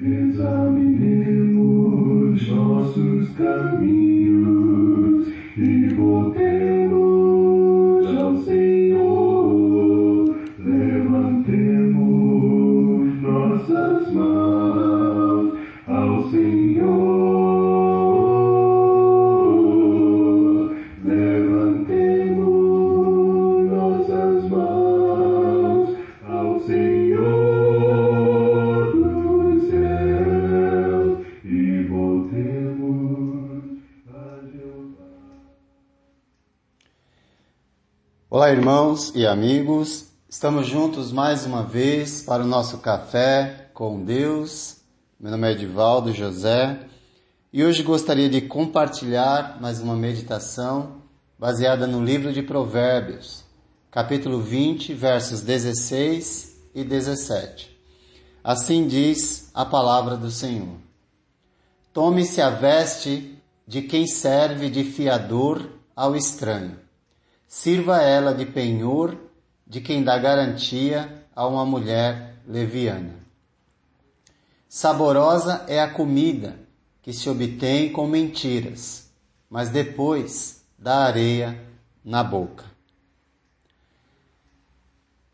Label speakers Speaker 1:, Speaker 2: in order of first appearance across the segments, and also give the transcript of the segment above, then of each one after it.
Speaker 1: Examinemos nossos caminhos e voltemos
Speaker 2: Olá, irmãos e amigos. Estamos juntos mais uma vez para o nosso café com Deus. Meu nome é Edivaldo José e hoje gostaria de compartilhar mais uma meditação baseada no livro de Provérbios, capítulo 20, versos 16 e 17. Assim diz a palavra do Senhor: Tome-se a veste de quem serve de fiador ao estranho. Sirva ela de penhor de quem dá garantia a uma mulher leviana. Saborosa é a comida que se obtém com mentiras, mas depois dá areia na boca.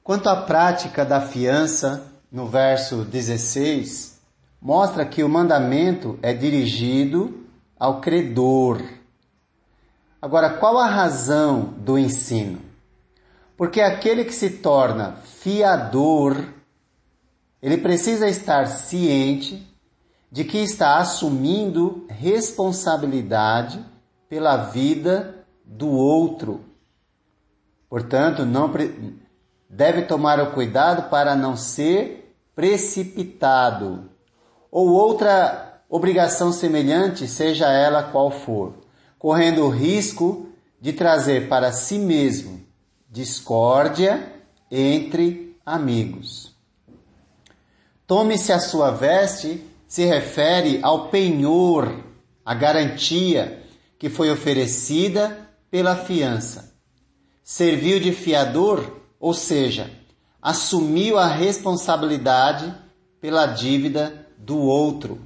Speaker 2: Quanto à prática da fiança, no verso 16, mostra que o mandamento é dirigido ao credor. Agora, qual a razão do ensino? Porque aquele que se torna fiador, ele precisa estar ciente de que está assumindo responsabilidade pela vida do outro. Portanto, não deve tomar o cuidado para não ser precipitado. Ou outra obrigação semelhante, seja ela qual for, correndo o risco de trazer para si mesmo discórdia entre amigos. Tome-se a sua veste se refere ao penhor, a garantia que foi oferecida pela fiança. Serviu de fiador, ou seja, assumiu a responsabilidade pela dívida do outro.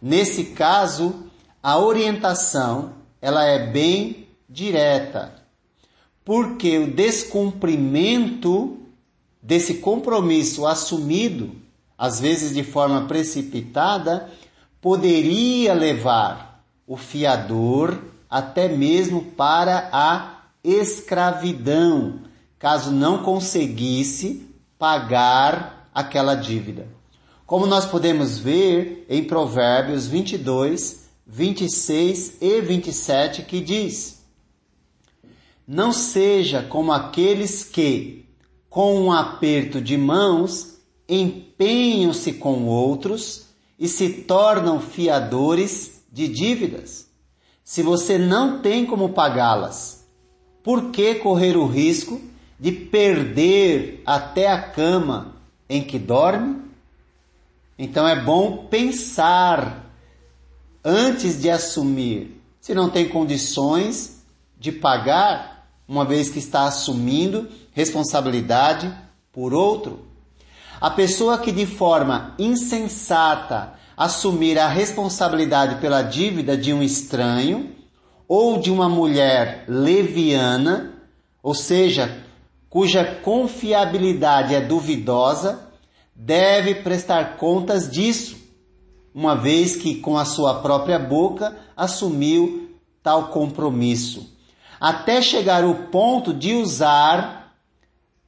Speaker 2: Nesse caso, a orientação ela é bem direta, porque o descumprimento desse compromisso assumido, às vezes de forma precipitada, poderia levar o fiador até mesmo para a escravidão, caso não conseguisse pagar aquela dívida. Como nós podemos ver em Provérbios 22, 26 e 27, que diz: Não seja como aqueles que, com um aperto de mãos, empenham-se com outros e se tornam fiadores de dívidas. Se você não tem como pagá-las, por que correr o risco de perder até a cama em que dorme? Então é bom pensar antes de assumir. Se não tem condições de pagar, uma vez que está assumindo responsabilidade por outro. A pessoa que de forma insensata assumir a responsabilidade pela dívida de um estranho ou de uma mulher leviana, ou seja, cuja confiabilidade é duvidosa, deve prestar contas disso, uma vez que com a sua própria boca assumiu tal compromisso, até chegar o ponto de usar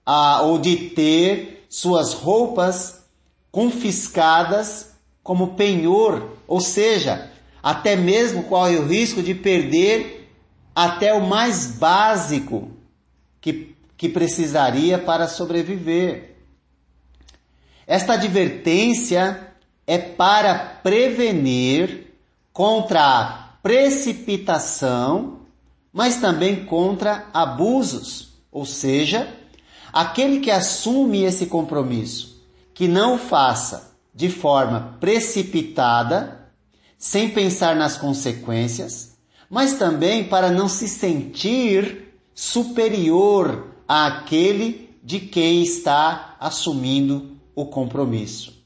Speaker 2: a, ou de ter suas roupas confiscadas como penhor, ou seja, até mesmo corre o risco de perder até o mais básico que, que precisaria para sobreviver. Esta advertência é para prevenir contra a precipitação, mas também contra abusos, ou seja, aquele que assume esse compromisso, que não o faça de forma precipitada, sem pensar nas consequências, mas também para não se sentir superior àquele de quem está assumindo o compromisso.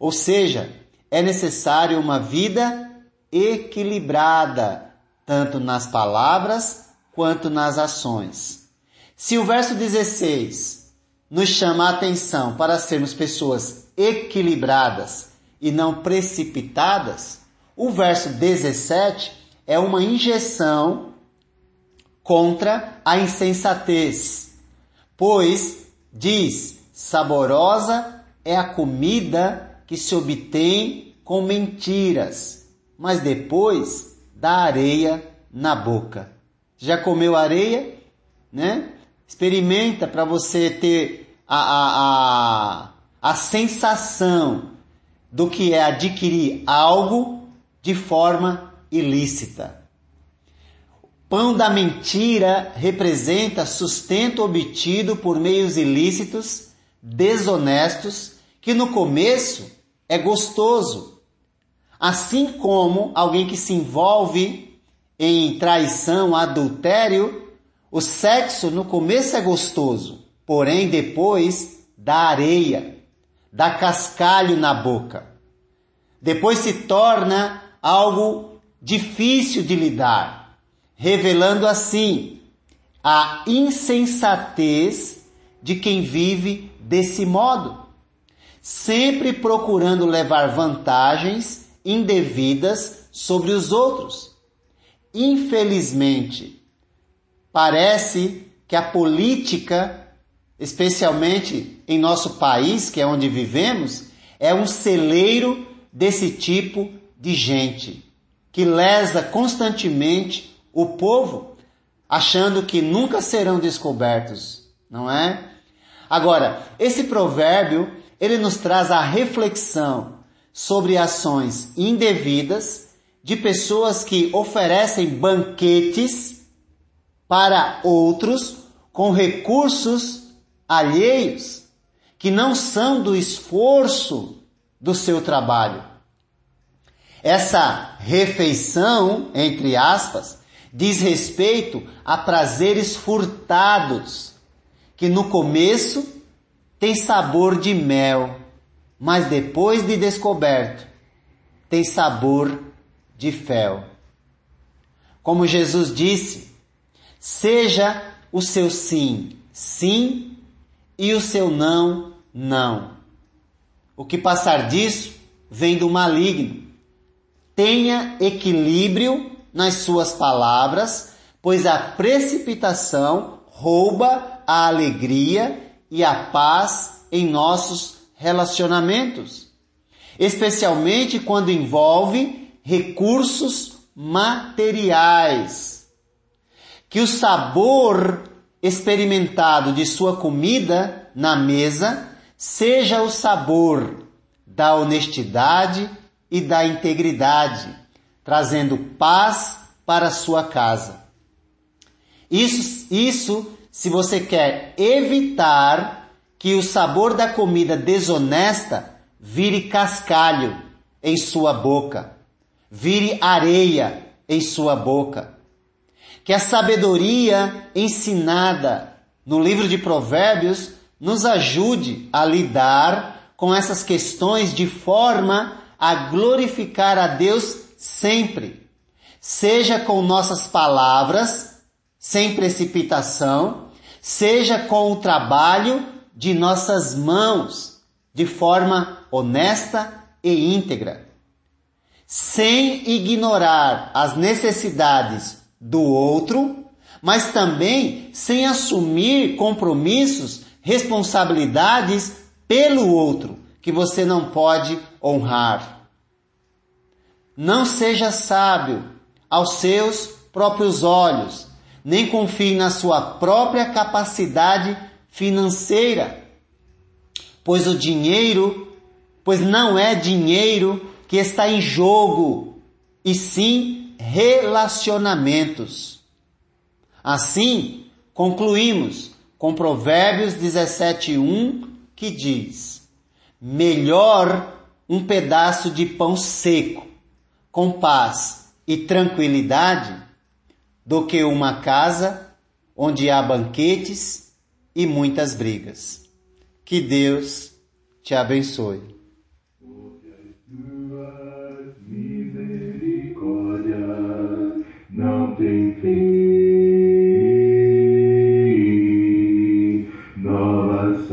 Speaker 2: Ou seja, é necessário uma vida equilibrada, tanto nas palavras quanto nas ações. Se o verso 16 nos chama a atenção para sermos pessoas equilibradas e não precipitadas, o verso 17 é uma injeção contra a insensatez, pois diz: saborosa é a comida que se obtém com mentiras, mas depois dá areia na boca. Já comeu areia? Né? Experimenta para você ter a, a, a, a sensação do que é adquirir algo de forma ilícita. Pão da mentira representa sustento obtido por meios ilícitos, desonestos, que no começo é gostoso. Assim como alguém que se envolve em traição, adultério, o sexo no começo é gostoso, porém depois dá areia, dá cascalho na boca. Depois se torna algo difícil de lidar revelando assim a insensatez de quem vive desse modo, sempre procurando levar vantagens indevidas sobre os outros. Infelizmente, parece que a política, especialmente em nosso país, que é onde vivemos, é um celeiro desse tipo de gente que lesa constantemente o povo, achando que nunca serão descobertos, não é? Agora, esse provérbio, ele nos traz a reflexão sobre ações indevidas de pessoas que oferecem banquetes para outros com recursos alheios que não são do esforço do seu trabalho. Essa refeição, entre aspas, diz respeito a prazeres furtados, que no começo tem sabor de mel, mas depois de descoberto, tem sabor de fel. Como Jesus disse, seja o seu sim, sim, e o seu não, não. O que passar disso vem do maligno. Tenha equilíbrio nas suas palavras, pois a precipitação rouba a alegria e a paz em nossos relacionamentos, especialmente quando envolve recursos materiais. Que o sabor experimentado de sua comida na mesa seja o sabor da honestidade e da integridade, trazendo paz para sua casa. Isso, isso se você quer evitar que o sabor da comida desonesta vire cascalho em sua boca, vire areia em sua boca. Que a sabedoria ensinada no livro de Provérbios nos ajude a lidar com essas questões de forma a glorificar a Deus sempre, seja com nossas palavras, sem precipitação, seja com o trabalho de nossas mãos, de forma honesta e íntegra, sem ignorar as necessidades do outro, mas também sem assumir compromissos, responsabilidades pelo outro que você não pode honrar. Não seja sábio aos seus próprios olhos, nem confie na sua própria capacidade financeira, pois o dinheiro, pois não é dinheiro que está em jogo, e sim relacionamentos. Assim, concluímos com Provérbios 17:1 que diz: Melhor um pedaço de pão seco com paz e tranquilidade do que uma casa onde há banquetes e muitas brigas. Que Deus te abençoe.
Speaker 1: Não tem fim, nova